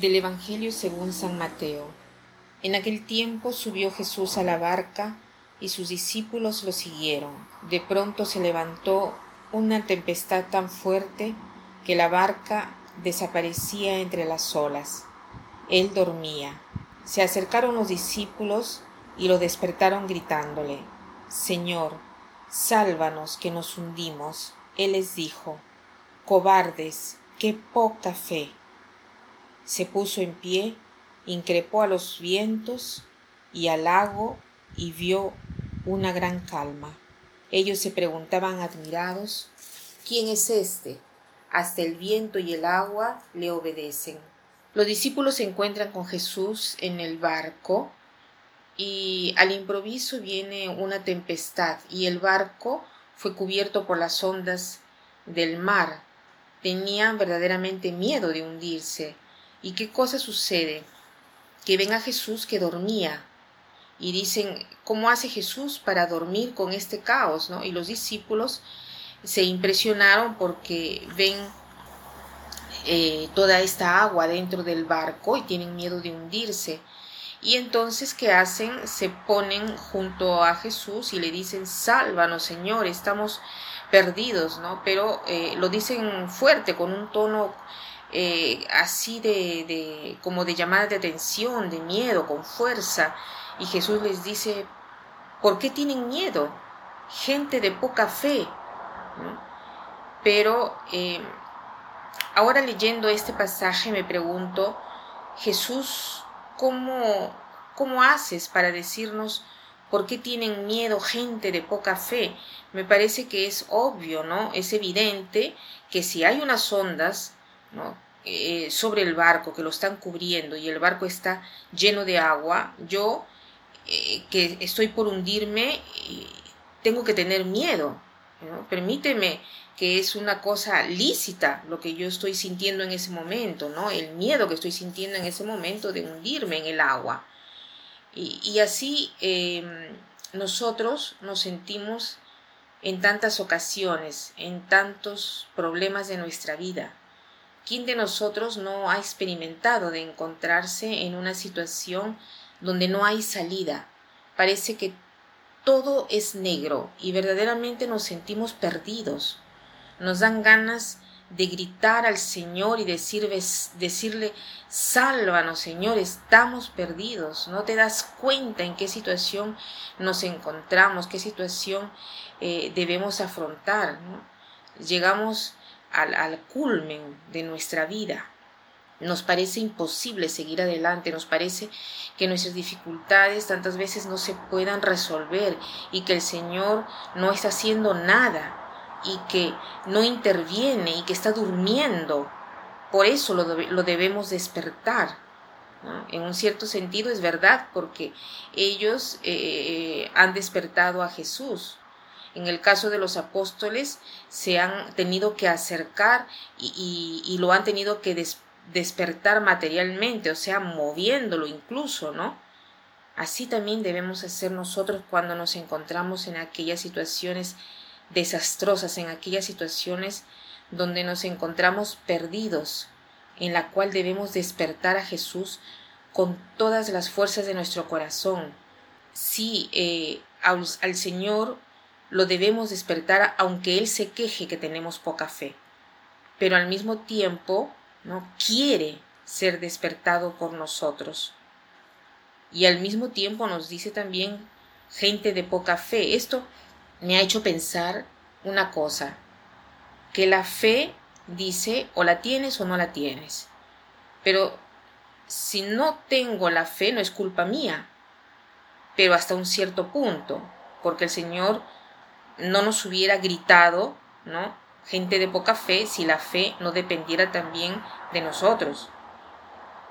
Del Evangelio según San Mateo. En aquel tiempo subió Jesús a la barca y sus discípulos lo siguieron. De pronto se levantó una tempestad tan fuerte que la barca desaparecía entre las olas. Él dormía. Se acercaron los discípulos y lo despertaron gritándole, Señor, sálvanos que nos hundimos. Él les dijo, Cobardes, qué poca fe se puso en pie, increpó a los vientos y al lago y vio una gran calma. Ellos se preguntaban admirados, ¿quién es este? Hasta el viento y el agua le obedecen. Los discípulos se encuentran con Jesús en el barco y al improviso viene una tempestad y el barco fue cubierto por las ondas del mar. Tenían verdaderamente miedo de hundirse. ¿Y qué cosa sucede? Que ven a Jesús que dormía y dicen, ¿cómo hace Jesús para dormir con este caos? ¿no? Y los discípulos se impresionaron porque ven eh, toda esta agua dentro del barco y tienen miedo de hundirse. Y entonces, ¿qué hacen? Se ponen junto a Jesús y le dicen, sálvanos, Señor, estamos perdidos, ¿no? Pero eh, lo dicen fuerte, con un tono eh, así de, como de llamada de atención, de miedo, con fuerza. Y Jesús les dice, ¿por qué tienen miedo? Gente de poca fe. Pero eh, ahora leyendo este pasaje me pregunto, Jesús, ¿cómo, ¿cómo haces para decirnos por qué tienen miedo gente de poca fe? Me parece que es obvio, ¿no? Es evidente que si hay unas ondas, eh, sobre el barco que lo están cubriendo y el barco está lleno de agua, yo eh, que estoy por hundirme, tengo que tener miedo. Permíteme que es una cosa lícita lo que yo estoy sintiendo en ese momento, ¿no? El miedo que estoy sintiendo en ese momento de hundirme en el agua. Y, así em, nosotros nos sentimos en tantas ocasiones, en tantos problemas de nuestra vida. ¿Quién de nosotros no ha experimentado de encontrarse en una situación donde no hay salida? Parece que todo es negro y verdaderamente nos sentimos perdidos. Nos dan ganas de gritar al Señor y decirle, sálvanos Señor, estamos perdidos. No te das cuenta en qué situación nos encontramos, qué situación eh, debemos afrontar. Llegamos al, culmen de nuestra vida. Nos parece imposible seguir adelante, nos parece que nuestras dificultades tantas veces no se puedan resolver y que el Señor no está haciendo nada y que no interviene y que está durmiendo. Por eso lo, debemos despertar. En un cierto sentido es verdad, porque ellos eh, han despertado a Jesús, en el caso de los apóstoles, se han tenido que acercar y, lo han tenido que despertar materialmente, o sea, moviéndolo incluso, ¿no? Así también debemos hacer nosotros cuando nos encontramos en aquellas situaciones desastrosas, en aquellas situaciones donde nos encontramos perdidos, en la cual debemos despertar a Jesús con todas las fuerzas de nuestro corazón. Sí, eh, al Señor lo debemos despertar aunque Él se queje que tenemos poca fe. Pero al mismo tiempo, ¿no? quiere ser despertado por nosotros. Y al mismo tiempo nos dice también gente de poca fe. Esto me ha hecho pensar una cosa, que la fe dice o la tienes o no la tienes. Pero si no tengo la fe no es culpa mía, pero hasta un cierto punto, porque el Señor no nos hubiera gritado, ¿no? Gente de poca fe si la fe no dependiera también de nosotros.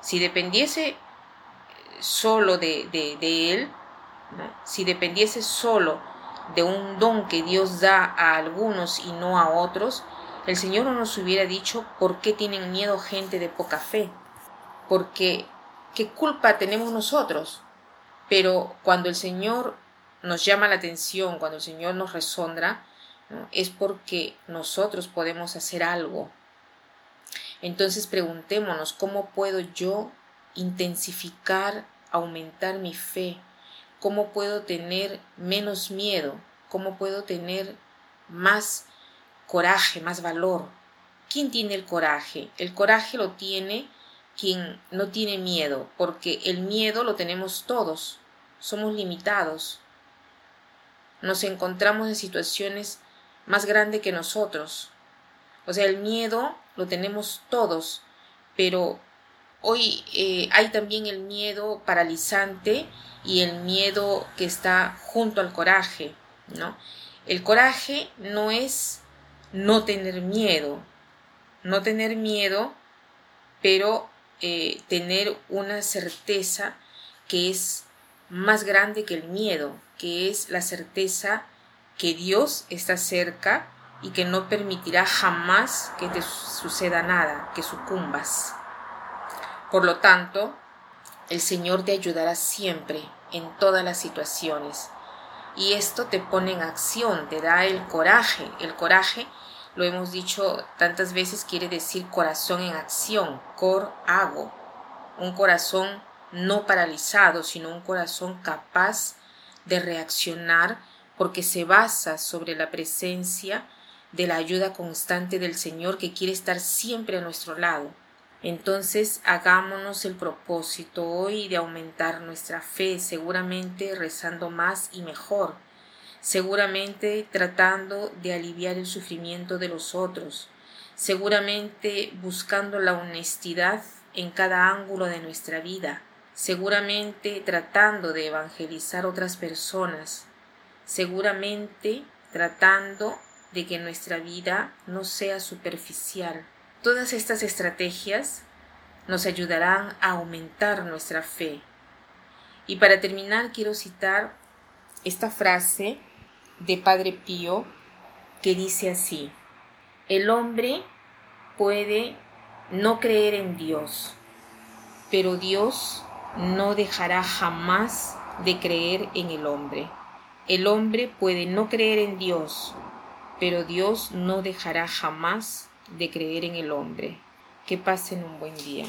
Si dependiese solo de, de, Él, si dependiese solo de un don que Dios da a algunos y no a otros, el Señor no nos hubiera dicho por qué tienen miedo gente de poca fe. Porque, ¿qué culpa tenemos nosotros? Pero cuando el Señor nos llama la atención, cuando el Señor nos resondra, es porque nosotros podemos hacer algo. Entonces preguntémonos cómo puedo yo intensificar, aumentar mi fe, cómo puedo tener menos miedo, cómo puedo tener más coraje, más valor. ¿Quién tiene el coraje? El coraje lo tiene quien no tiene miedo, porque el miedo lo tenemos todos, somos limitados. Nos encontramos en situaciones más grandes que nosotros. O sea, el miedo lo tenemos todos, pero hoy eh, hay también el miedo paralizante y el miedo que está junto al coraje, ¿no? El coraje no es no tener miedo, no tener miedo, pero eh, tener una certeza que es más grande que el miedo, que es la certeza que Dios está cerca y que no permitirá jamás que te suceda nada, que sucumbas. Por lo tanto, el Señor te ayudará siempre en todas las situaciones. Y esto te pone en acción, te da el coraje. El coraje, lo hemos dicho tantas veces, quiere decir corazón en acción, cor hago. Un corazón no paralizado, sino un corazón capaz de reaccionar porque se basa sobre la presencia de la ayuda constante del Señor que quiere estar siempre a nuestro lado. Entonces hagámonos el propósito hoy de aumentar nuestra fe, seguramente rezando más y mejor, seguramente tratando de aliviar el sufrimiento de los otros, seguramente buscando la honestidad en cada ángulo de nuestra vida, seguramente tratando de evangelizar otras personas, seguramente tratando de que nuestra vida no sea superficial. Todas estas estrategias nos ayudarán a aumentar nuestra fe. Y para terminar quiero citar esta frase de Padre Pío que dice así, el hombre puede no creer en Dios, pero Dios no dejará jamás de creer en el hombre. El hombre puede no creer en Dios, pero Dios no dejará jamás de creer en el hombre. Que pasen un buen día.